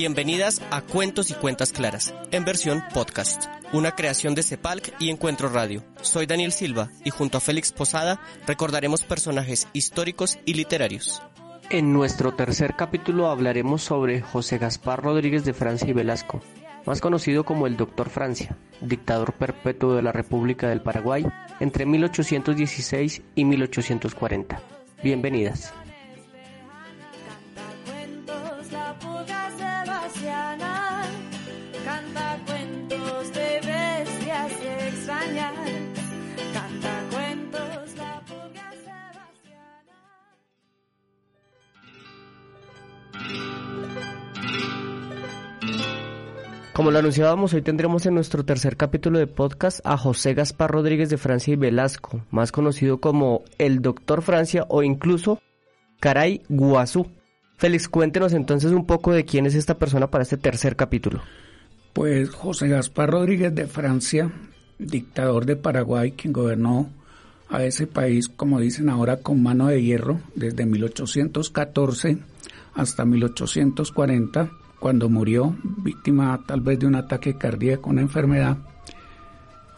Bienvenidas a Cuentos y Cuentas Claras, en versión podcast, una creación de Cepalc y Encuentro Radio. Soy Daniel Silva y junto a Félix Posada recordaremos personajes históricos y literarios. En nuestro tercer capítulo hablaremos sobre José Gaspar Rodríguez de Francia y Velasco, más conocido como el Doctor Francia, dictador perpetuo de la República del Paraguay entre 1816 y 1840. Bienvenidas. Como lo anunciábamos, hoy tendremos en nuestro tercer capítulo de podcast a José Gaspar Rodríguez de Francia y Velasco, más conocido como el Doctor Francia o incluso Caray Guazú. Félix, cuéntenos entonces un poco de quién es esta persona para este tercer capítulo. Pues José Gaspar Rodríguez de Francia, dictador de Paraguay, quien gobernó a ese país, como dicen ahora, con mano de hierro desde 1814 hasta 1840 cuando murió, víctima tal vez de un ataque cardíaco, una enfermedad,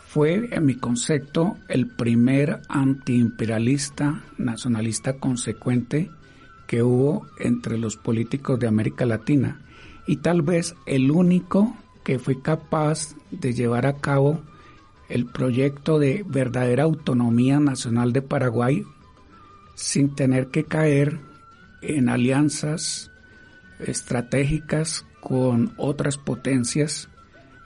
fue, en mi concepto, el primer antiimperialista nacionalista consecuente que hubo entre los políticos de América Latina y tal vez el único que fue capaz de llevar a cabo el proyecto de verdadera autonomía nacional de Paraguay sin tener que caer en alianzas estratégicas con otras potencias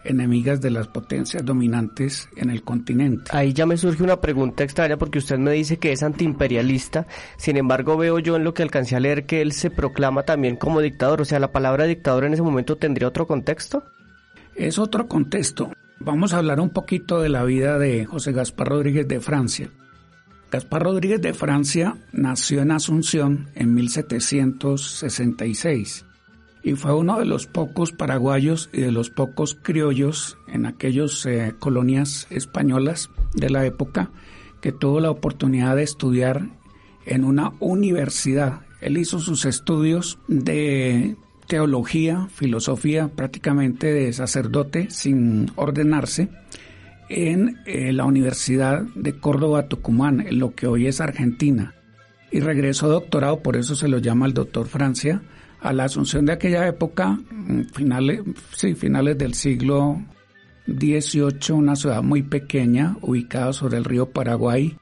enemigas de las potencias dominantes en el continente. Ahí ya me surge una pregunta extraña porque usted me dice que es antiimperialista, sin embargo veo yo en lo que alcancé a leer que él se proclama también como dictador, o sea, la palabra dictador en ese momento tendría otro contexto. Es otro contexto. Vamos a hablar un poquito de la vida de José Gaspar Rodríguez de Francia. Gaspar Rodríguez de Francia nació en Asunción en 1766 y fue uno de los pocos paraguayos y de los pocos criollos en aquellas eh, colonias españolas de la época que tuvo la oportunidad de estudiar en una universidad. Él hizo sus estudios de teología, filosofía, prácticamente de sacerdote sin ordenarse en eh, la Universidad de Córdoba Tucumán, en lo que hoy es Argentina, y regresó doctorado, por eso se lo llama el doctor Francia, a la Asunción de aquella época, mm, finales, sí, finales del siglo XVIII, una ciudad muy pequeña, ubicada sobre el río Paraguay,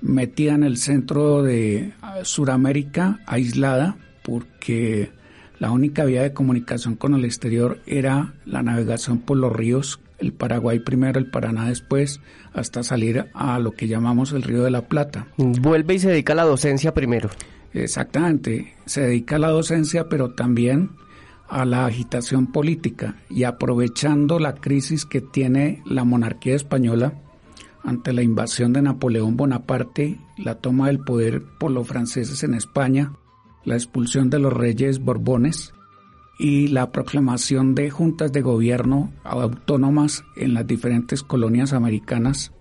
metida en el centro de ah, Sudamérica, aislada, porque la única vía de comunicación con el exterior era la navegación por los ríos el Paraguay primero, el Paraná después, hasta salir a lo que llamamos el Río de la Plata. Vuelve y se dedica a la docencia primero. Exactamente, se dedica a la docencia, pero también a la agitación política y aprovechando la crisis que tiene la monarquía española ante la invasión de Napoleón Bonaparte, la toma del poder por los franceses en España, la expulsión de los reyes Borbones, y la proclamación de juntas de gobierno autónomas en las diferentes colonias americanas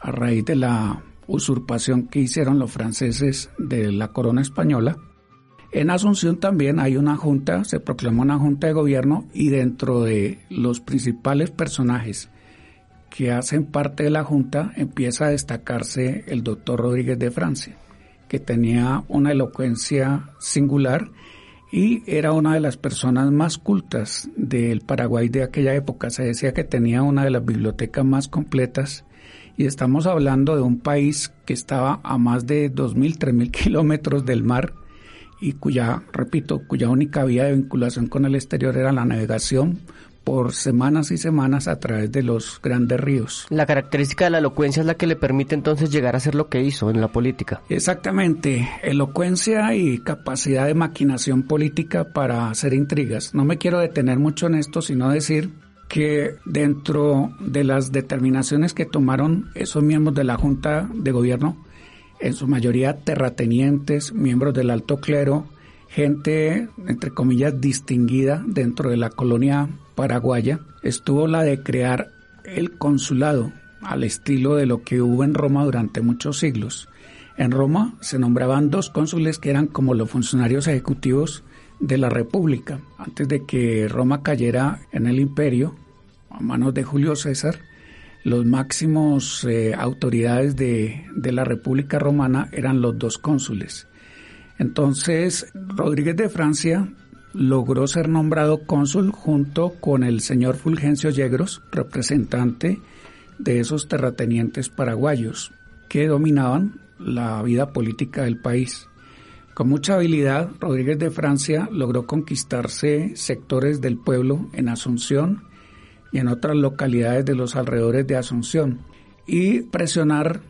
a raíz de la usurpación que hicieron los franceses de la corona española. En Asunción también hay una junta, se proclamó una junta de gobierno y dentro de los principales personajes que hacen parte de la junta empieza a destacarse el doctor Rodríguez de Francia, que tenía una elocuencia singular y era una de las personas más cultas del Paraguay de aquella época. Se decía que tenía una de las bibliotecas más completas y estamos hablando de un país que estaba a más de 2.000, 3.000 kilómetros del mar y cuya, repito, cuya única vía de vinculación con el exterior era la navegación por semanas y semanas a través de los grandes ríos. La característica de la elocuencia es la que le permite entonces llegar a hacer lo que hizo en la política. Exactamente, elocuencia y capacidad de maquinación política para hacer intrigas. No me quiero detener mucho en esto, sino decir que dentro de las determinaciones que tomaron esos miembros de la Junta de Gobierno, en su mayoría terratenientes, miembros del alto clero, gente, entre comillas, distinguida dentro de la colonia paraguaya, estuvo la de crear el consulado al estilo de lo que hubo en Roma durante muchos siglos. En Roma se nombraban dos cónsules que eran como los funcionarios ejecutivos de la República. Antes de que Roma cayera en el imperio, a manos de Julio César, los máximos eh, autoridades de, de la República Romana eran los dos cónsules. Entonces, Rodríguez de Francia logró ser nombrado cónsul junto con el señor Fulgencio Yegros, representante de esos terratenientes paraguayos que dominaban la vida política del país. Con mucha habilidad, Rodríguez de Francia logró conquistarse sectores del pueblo en Asunción y en otras localidades de los alrededores de Asunción y presionar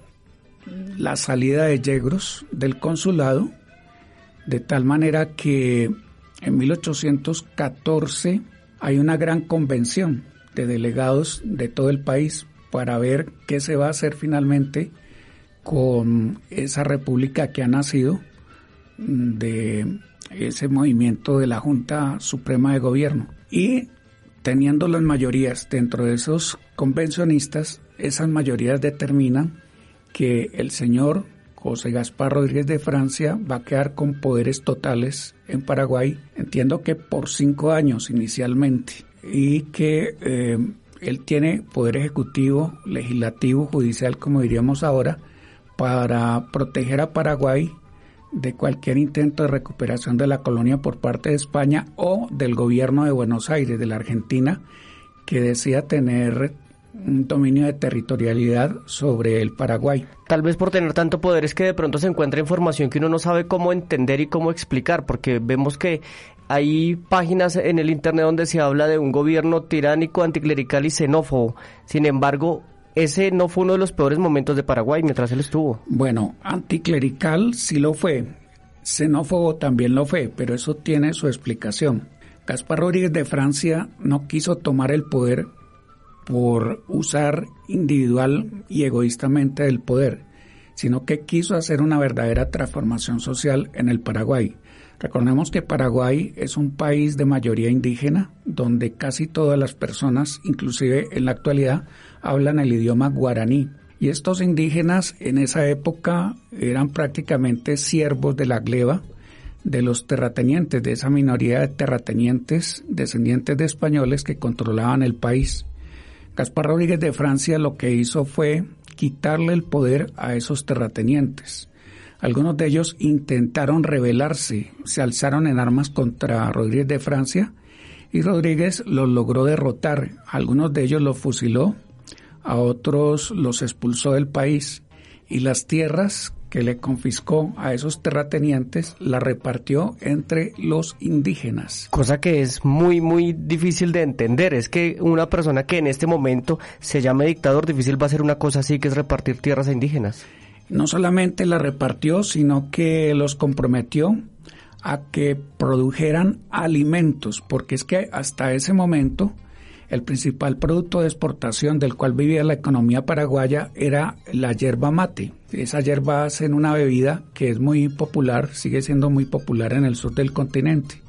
la salida de Yegros del consulado de tal manera que en 1814 hay una gran convención de delegados de todo el país para ver qué se va a hacer finalmente con esa república que ha nacido de ese movimiento de la Junta Suprema de Gobierno. Y teniendo las mayorías dentro de esos convencionistas, esas mayorías determinan que el señor José Gaspar Rodríguez de Francia va a quedar con poderes totales en Paraguay, entiendo que por cinco años inicialmente, y que eh, él tiene poder ejecutivo, legislativo, judicial, como diríamos ahora, para proteger a Paraguay de cualquier intento de recuperación de la colonia por parte de España o del gobierno de Buenos Aires, de la Argentina, que decía tener un dominio de territorialidad sobre el Paraguay. Tal vez por tener tanto poder es que de pronto se encuentra información que uno no sabe cómo entender y cómo explicar, porque vemos que hay páginas en el Internet donde se habla de un gobierno tiránico, anticlerical y xenófobo. Sin embargo, ese no fue uno de los peores momentos de Paraguay mientras él estuvo. Bueno, anticlerical sí lo fue, xenófobo también lo fue, pero eso tiene su explicación. Gaspar Rodríguez de Francia no quiso tomar el poder por usar individual y egoístamente el poder, sino que quiso hacer una verdadera transformación social en el Paraguay. Recordemos que Paraguay es un país de mayoría indígena, donde casi todas las personas, inclusive en la actualidad, hablan el idioma guaraní. Y estos indígenas en esa época eran prácticamente siervos de la gleba de los terratenientes, de esa minoría de terratenientes descendientes de españoles que controlaban el país. Gaspar Rodríguez de Francia lo que hizo fue quitarle el poder a esos terratenientes. Algunos de ellos intentaron rebelarse, se alzaron en armas contra Rodríguez de Francia y Rodríguez los logró derrotar. Algunos de ellos los fusiló, a otros los expulsó del país y las tierras que le confiscó a esos terratenientes la repartió entre los indígenas. Cosa que es muy, muy difícil de entender. Es que una persona que en este momento se llame dictador, difícil va a ser una cosa así, que es repartir tierras a indígenas. No solamente la repartió, sino que los comprometió a que produjeran alimentos, porque es que hasta ese momento el principal producto de exportación del cual vivía la economía paraguaya era la yerba mate. Esa yerba hace en una bebida que es muy popular, sigue siendo muy popular en el sur del continente.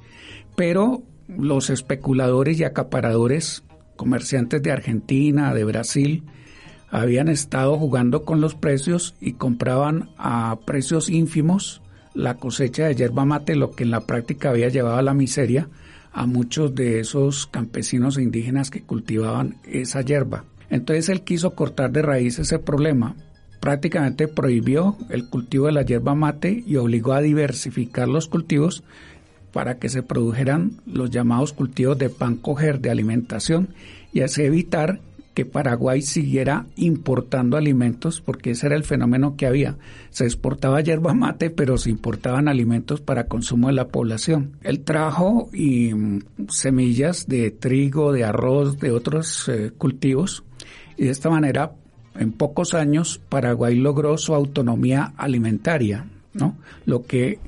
Pero los especuladores y acaparadores, comerciantes de Argentina, de Brasil, habían estado jugando con los precios y compraban a precios ínfimos la cosecha de yerba mate, lo que en la práctica había llevado a la miseria a muchos de esos campesinos e indígenas que cultivaban esa hierba. Entonces él quiso cortar de raíz ese problema. Prácticamente prohibió el cultivo de la hierba mate y obligó a diversificar los cultivos para que se produjeran los llamados cultivos de pan coger de alimentación y así evitar que Paraguay siguiera importando alimentos, porque ese era el fenómeno que había. Se exportaba yerba mate, pero se importaban alimentos para consumo de la población. Él trajo y, mm, semillas de trigo, de arroz, de otros eh, cultivos, y de esta manera, en pocos años, Paraguay logró su autonomía alimentaria, ¿no? Lo que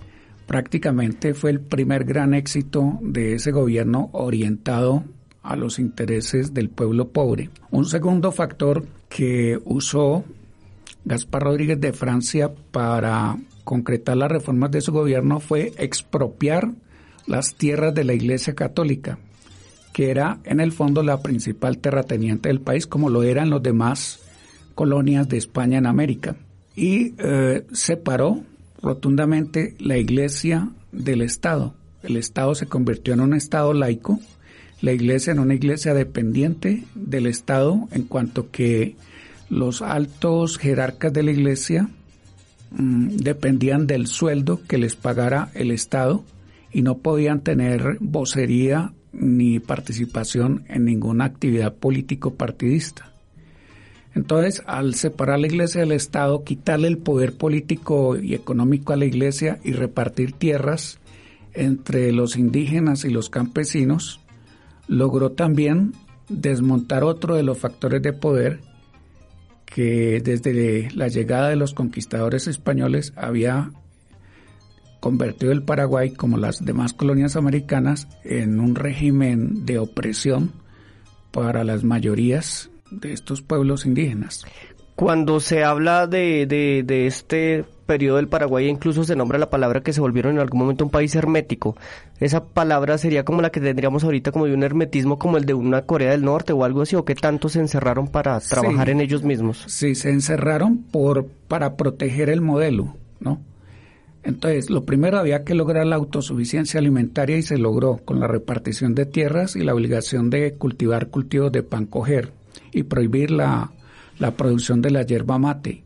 prácticamente fue el primer gran éxito de ese gobierno orientado a los intereses del pueblo pobre. Un segundo factor que usó Gaspar Rodríguez de Francia para concretar las reformas de su gobierno fue expropiar las tierras de la Iglesia Católica, que era en el fondo la principal terrateniente del país, como lo eran los demás colonias de España en América. Y eh, separó rotundamente la Iglesia del Estado. el Estado se convirtió en un Estado laico, la iglesia en una iglesia dependiente del Estado en cuanto que los altos jerarcas de la iglesia mm, dependían del sueldo que les pagara el Estado y no podían tener vocería ni participación en ninguna actividad político-partidista. Entonces, al separar la iglesia del Estado, quitarle el poder político y económico a la iglesia y repartir tierras entre los indígenas y los campesinos, logró también desmontar otro de los factores de poder que desde la llegada de los conquistadores españoles había convertido el Paraguay, como las demás colonias americanas, en un régimen de opresión para las mayorías de estos pueblos indígenas. Cuando se habla de, de, este periodo del Paraguay, incluso se nombra la palabra que se volvieron en algún momento un país hermético. Esa palabra sería como la que tendríamos ahorita, como de un hermetismo como el de una Corea del Norte o algo así, o que tanto se encerraron para trabajar en ellos mismos. Sí, se encerraron por, para proteger el modelo, ¿no? Entonces, lo primero había que lograr la autosuficiencia alimentaria y se logró con la repartición de tierras y la obligación de cultivar cultivos de pan coger y prohibir la, producción de la yerba mate.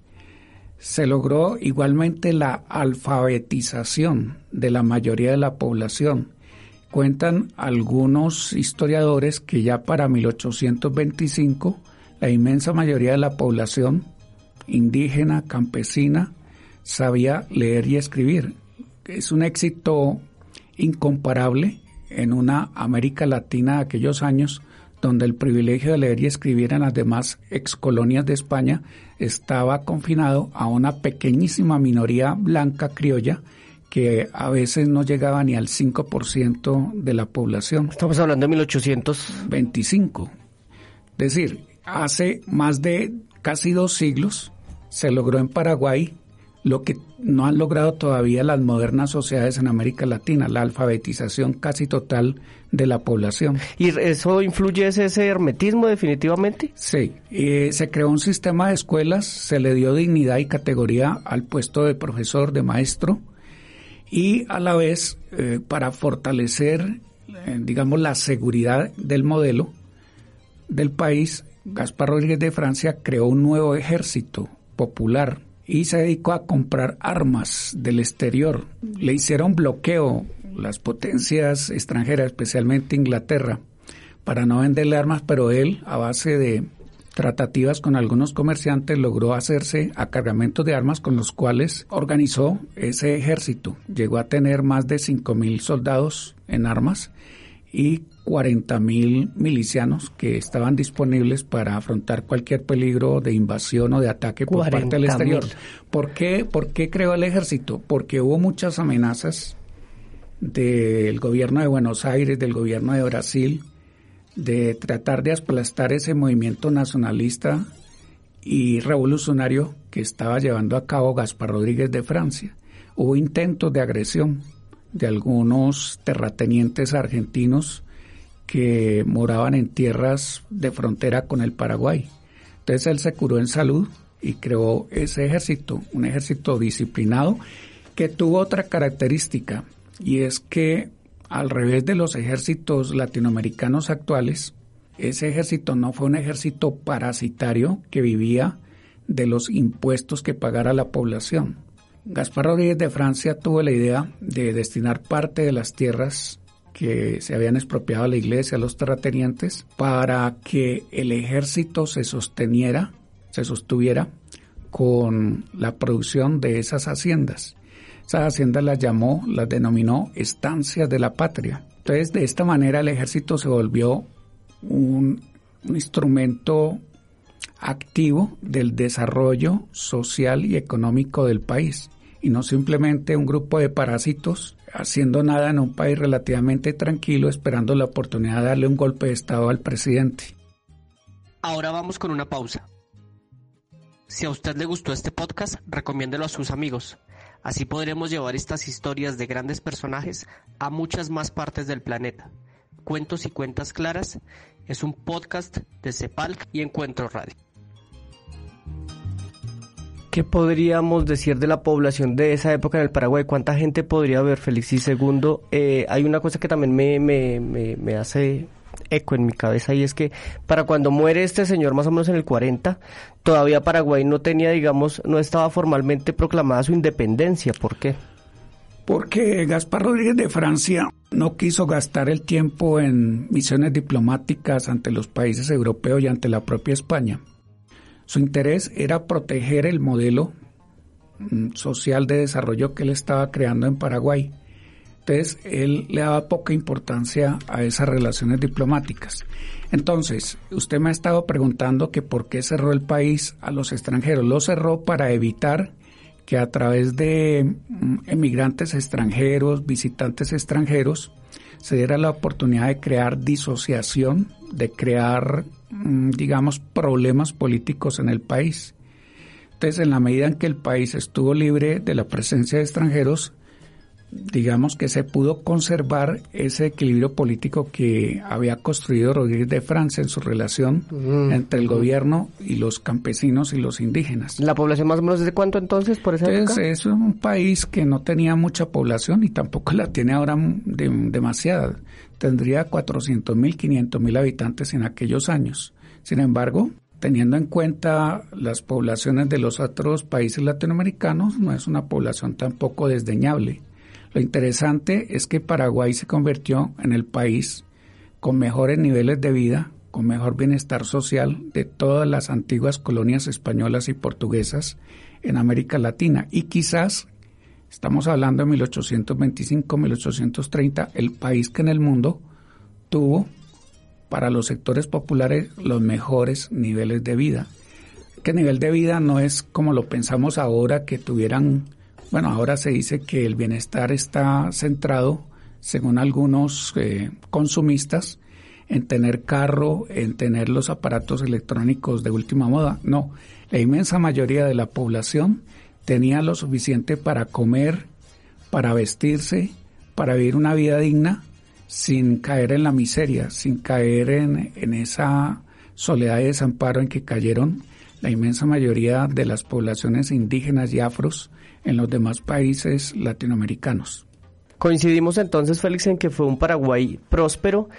Se logró igualmente la alfabetización de la mayoría de la población. Cuentan algunos historiadores que ya para 1825 la inmensa mayoría de la población indígena, campesina, sabía leer y escribir. Es un éxito incomparable en una América Latina de aquellos años donde el privilegio de leer y escribir en las demás excolonias de España estaba confinado a una pequeñísima minoría blanca criolla que a veces no llegaba ni al 5% de la población. Estamos hablando de 1825. Es decir, hace más de casi dos siglos se logró en Paraguay lo que no han logrado todavía las modernas sociedades en América Latina, la alfabetización casi total de la población. ¿Y eso influye ese, hermetismo definitivamente? Sí, eh, se creó un sistema de escuelas, se le dio dignidad y categoría al puesto de profesor, de maestro, y a la vez, eh, para fortalecer, eh, digamos, la seguridad del modelo del país, Gaspar Rodríguez de Francia creó un nuevo ejército popular y se dedicó a comprar armas del exterior. Le hicieron bloqueo las potencias extranjeras, especialmente Inglaterra, para no venderle armas, pero él, a base de tratativas con algunos comerciantes, logró hacerse a cargamentos de armas con los cuales organizó ese ejército. Llegó a tener más de 5.000 soldados en armas y 40 mil milicianos que estaban disponibles para afrontar cualquier peligro de invasión o de ataque por parte del exterior. ¿Por qué, ¿Por qué creó el ejército? Porque hubo muchas amenazas del gobierno de Buenos Aires, del gobierno de Brasil, de tratar de aplastar ese movimiento nacionalista y revolucionario que estaba llevando a cabo Gaspar Rodríguez de Francia. Hubo intentos de agresión de algunos terratenientes argentinos que moraban en tierras de frontera con el Paraguay. Entonces él se curó en salud y creó ese ejército, un ejército disciplinado que tuvo otra característica y es que al revés de los ejércitos latinoamericanos actuales, ese ejército no fue un ejército parasitario que vivía de los impuestos que pagara la población. Gaspar Rodríguez de Francia tuvo la idea de destinar parte de las tierras que se habían expropiado a la iglesia, a los terratenientes, para que el ejército se sosteniera, se sostuviera con la producción de esas haciendas. Esas haciendas las llamó, las denominó estancias de la patria. Entonces, de esta manera el ejército se volvió un, un instrumento activo del desarrollo social y económico del país y no simplemente un grupo de parásitos haciendo nada en un país relativamente tranquilo esperando la oportunidad de darle un golpe de Estado al presidente. Ahora vamos con una pausa. Si a usted le gustó este podcast, recomiéndelo a sus amigos. Así podremos llevar estas historias de grandes personajes a muchas más partes del planeta. Cuentos y Cuentas Claras es un podcast de Cepalc y Encuentro Radio. ¿Qué podríamos decir de la población de esa época en el Paraguay? ¿Cuánta gente podría haber, Félix? Y segundo, eh, hay una cosa que también me, me, me, me hace eco en mi cabeza y es que para cuando muere este señor más o menos en el 40, todavía Paraguay no tenía, digamos, no estaba formalmente proclamada su independencia. ¿Por qué? Porque Gaspar Rodríguez de Francia no quiso gastar el tiempo en misiones diplomáticas ante los países europeos y ante la propia España. Su interés era proteger el modelo mm, social de desarrollo que él estaba creando en Paraguay entonces, él le daba poca importancia a esas relaciones diplomáticas. Entonces, usted me ha estado preguntando que por qué cerró el país a los extranjeros. Lo cerró para evitar que a través de mm, emigrantes extranjeros, visitantes extranjeros, se diera la oportunidad de crear disociación, de crear, digamos, problemas políticos en el país. Entonces, en la medida en que el país estuvo libre de la presencia de extranjeros, digamos que se pudo conservar ese equilibrio político que había construido Rodríguez de Francia en su relación entre el gobierno y los campesinos y los indígenas. ¿La población más o menos de cuánto entonces por esa entonces, Es un país que no tenía mucha población y tampoco la tiene ahora demasiada. Tendría 400 mil, 500 mil habitantes en aquellos años. Sin embargo, teniendo en cuenta las poblaciones de los otros países latinoamericanos, no es una población tampoco desdeñable. Lo interesante es que Paraguay se convirtió en el país con mejores niveles de vida, con mejor bienestar social de todas las antiguas colonias españolas y portuguesas en América Latina. Y quizás, estamos hablando de 1825-1830, el país que en el mundo tuvo para los sectores populares los mejores niveles de vida. Que nivel de vida no es como lo pensamos ahora, que tuvieran bueno, ahora se dice que el bienestar está centrado, según algunos eh, consumistas, en tener carro, en tener los aparatos electrónicos de última moda. No, la inmensa mayoría de la población tenía lo suficiente para comer, para vestirse, para vivir una vida digna, sin caer en la miseria, sin caer en, en esa soledad y desamparo en que cayeron la inmensa mayoría de las poblaciones indígenas y afros en los demás países latinoamericanos. Coincidimos entonces, Félix, en que fue un Paraguay próspero,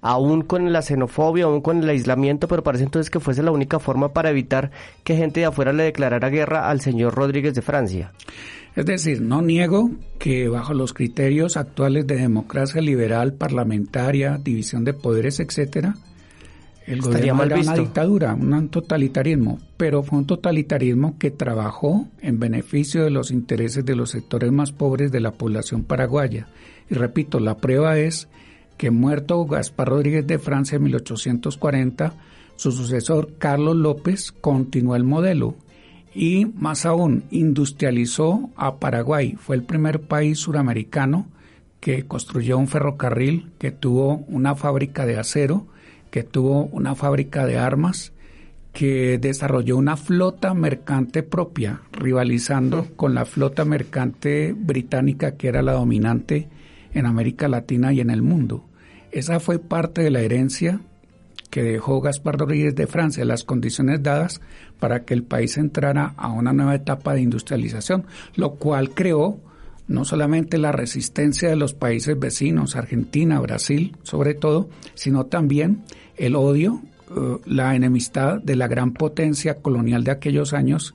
aún con la xenofobia, aún con el aislamiento, pero parece entonces que fuese la única forma para evitar que gente de afuera le declarara guerra al señor Rodríguez de Francia. Es decir, no niego que bajo los criterios actuales de democracia liberal, parlamentaria, división de poderes, etcétera, el gobierno era una dictadura, un totalitarismo, pero fue un totalitarismo que trabajó en beneficio de los intereses de los sectores más pobres de la población paraguaya. Y repito, la prueba es que muerto Gaspar Rodríguez de Francia en 1840, su sucesor Carlos López continuó el modelo y más aún industrializó a Paraguay. Fue el primer país suramericano que construyó un ferrocarril, que tuvo una fábrica de acero, que tuvo una fábrica de armas, que desarrolló una flota mercante propia, rivalizando con la flota mercante británica que era la dominante en América Latina y en el mundo. Esa fue parte de la herencia que dejó Gaspar Rodríguez de Francia, las condiciones dadas para que el país entrara a una nueva etapa de industrialización, lo cual creó no solamente la resistencia de los países vecinos, Argentina, Brasil sobre todo, sino también el odio, eh, la enemistad de la gran potencia colonial de aquellos años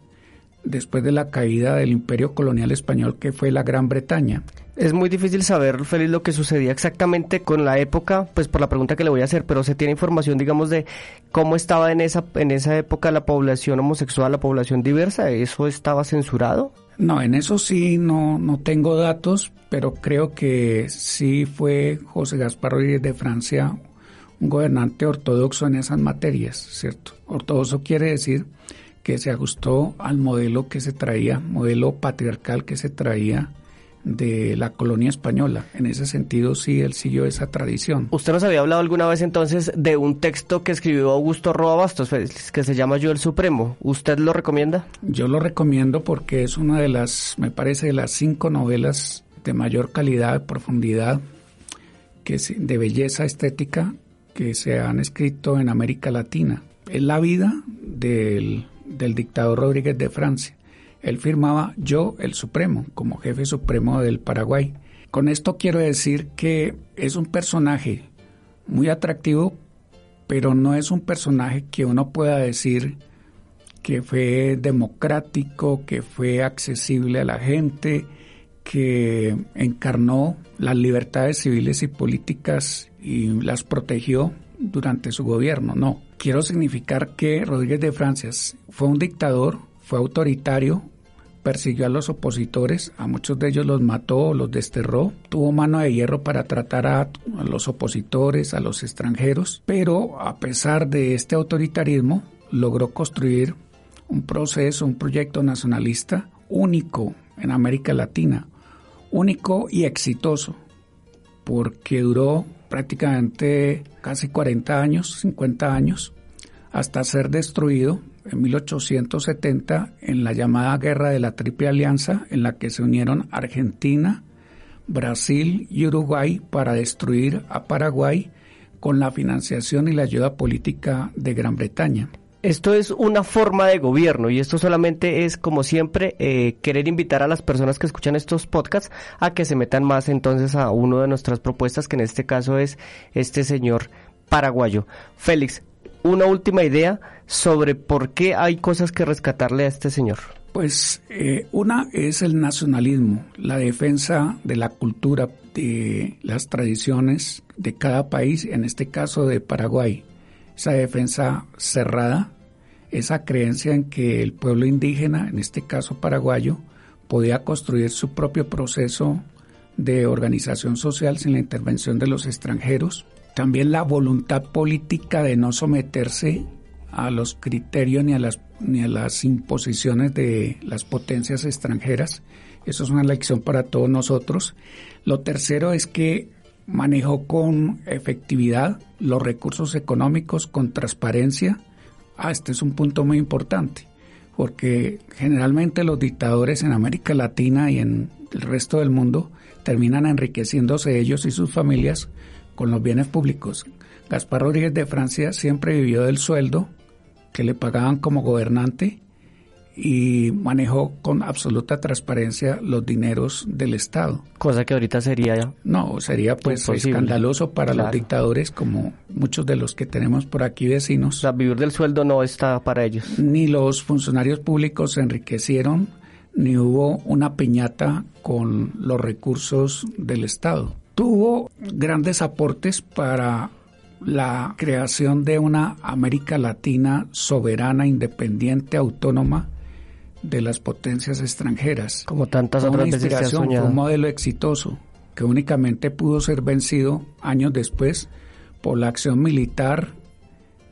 después de la caída del imperio colonial español que fue la Gran Bretaña. Es muy difícil saber, Félix, lo que sucedía exactamente con la época, pues por la pregunta que le voy a hacer, pero se tiene información, digamos, de cómo estaba en esa, en esa época la población homosexual, la población diversa, ¿eso estaba censurado? No, en eso sí no, no tengo datos, pero creo que sí fue José Gaspar Rodríguez de Francia un gobernante ortodoxo en esas materias, ¿cierto? Ortodoxo quiere decir que se ajustó al modelo que se traía, modelo patriarcal que se traía de la colonia española. En ese sentido, sí, él siguió esa tradición. Usted nos había hablado alguna vez entonces de un texto que escribió Augusto Roa Bastos, que se llama Yo el Supremo. ¿Usted lo recomienda? Yo lo recomiendo porque es una de las, me parece, de las cinco novelas de mayor calidad, profundidad, que de belleza estética que se han escrito en América Latina. Es la vida del, del dictador Rodríguez de Francia él firmaba yo, el Supremo, como jefe supremo del Paraguay. Con esto quiero decir que es un personaje muy atractivo, pero no es un personaje que uno pueda decir que fue democrático, que fue accesible a la gente, que encarnó las libertades civiles y políticas y las protegió durante su gobierno. No, quiero significar que Rodríguez de Francia fue un dictador, fue autoritario, persiguió a los opositores, a muchos de ellos los mató, los desterró, tuvo mano de hierro para tratar a, a, los opositores, a los extranjeros, pero a pesar de este autoritarismo, logró construir un proceso, un proyecto nacionalista único en América Latina, único y exitoso, porque duró prácticamente casi 40 años, 50 años, hasta ser destruido en 1870 en la llamada Guerra de la Triple Alianza, en la que se unieron Argentina, Brasil y Uruguay para destruir a Paraguay con la financiación y la ayuda política de Gran Bretaña. Esto es una forma de gobierno y esto solamente es, como siempre, eh, querer invitar a las personas que escuchan estos podcasts a que se metan más entonces a una de nuestras propuestas, que en este caso es este señor paraguayo. Félix, una última idea sobre por qué hay cosas que rescatarle a este señor. Pues eh, una es el nacionalismo, la defensa de la cultura, de las tradiciones de cada país, en este caso de Paraguay. Esa defensa cerrada esa creencia en que el pueblo indígena, en este caso paraguayo, podía construir su propio proceso de organización social sin la intervención de los extranjeros. También la voluntad política de no someterse a los criterios ni a las, ni a las imposiciones de las potencias extranjeras. Eso es una lección para todos nosotros. Lo tercero es que manejó con efectividad los recursos económicos, con transparencia, Ah, este es un punto muy importante, porque generalmente los dictadores en América Latina y en el resto del mundo terminan enriqueciéndose ellos y sus familias con los bienes públicos. Gaspar Rodríguez de Francia siempre vivió del sueldo que le pagaban como gobernante y manejó con absoluta transparencia los dineros del Estado. Cosa que ahorita sería... No, sería pues escandaloso para los dictadores como muchos de los que tenemos por aquí vecinos. O sea, vivir del sueldo no está para ellos. Ni los funcionarios públicos se enriquecieron, ni hubo una piñata con los recursos del Estado. Tuvo grandes aportes para la creación de una América Latina soberana, independiente, autónoma, de las potencias extranjeras. Como tantas otras veces se Fue un modelo exitoso que únicamente pudo ser vencido años después por la acción militar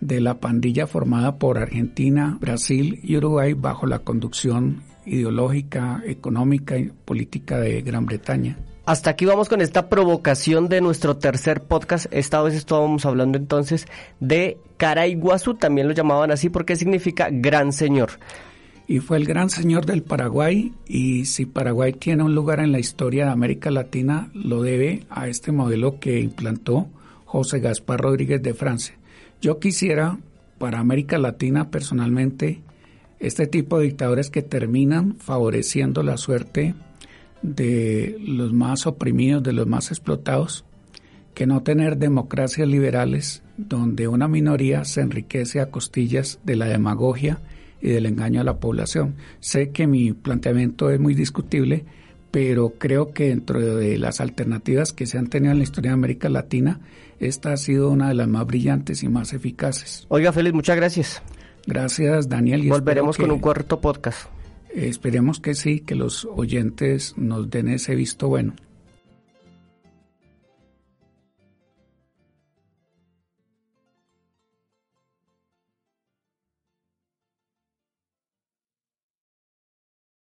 de la pandilla formada por Argentina, Brasil y Uruguay bajo la conducción ideológica, económica y política de Gran Bretaña. Hasta aquí vamos con esta provocación de nuestro tercer podcast. Esta vez estábamos hablando entonces de Caraiguazú, también lo llamaban así porque significa gran señor y fue el gran señor del Paraguay y si Paraguay tiene un lugar en la historia de América Latina lo debe a este modelo que implantó José Gaspar Rodríguez de Francia. Yo quisiera para América Latina personalmente este tipo de dictadores que terminan favoreciendo la suerte de los más oprimidos, de los más explotados, que no tener democracias liberales donde una minoría se enriquece a costillas de la demagogia y del engaño a la población. Sé que mi planteamiento es muy discutible, pero creo que dentro de las alternativas que se han tenido en la historia de América Latina, esta ha sido una de las más brillantes y más eficaces. Oiga, Félix, muchas gracias. Gracias, Daniel. Y Volveremos con un cuarto podcast. Esperemos que sí, que los oyentes nos den ese visto bueno.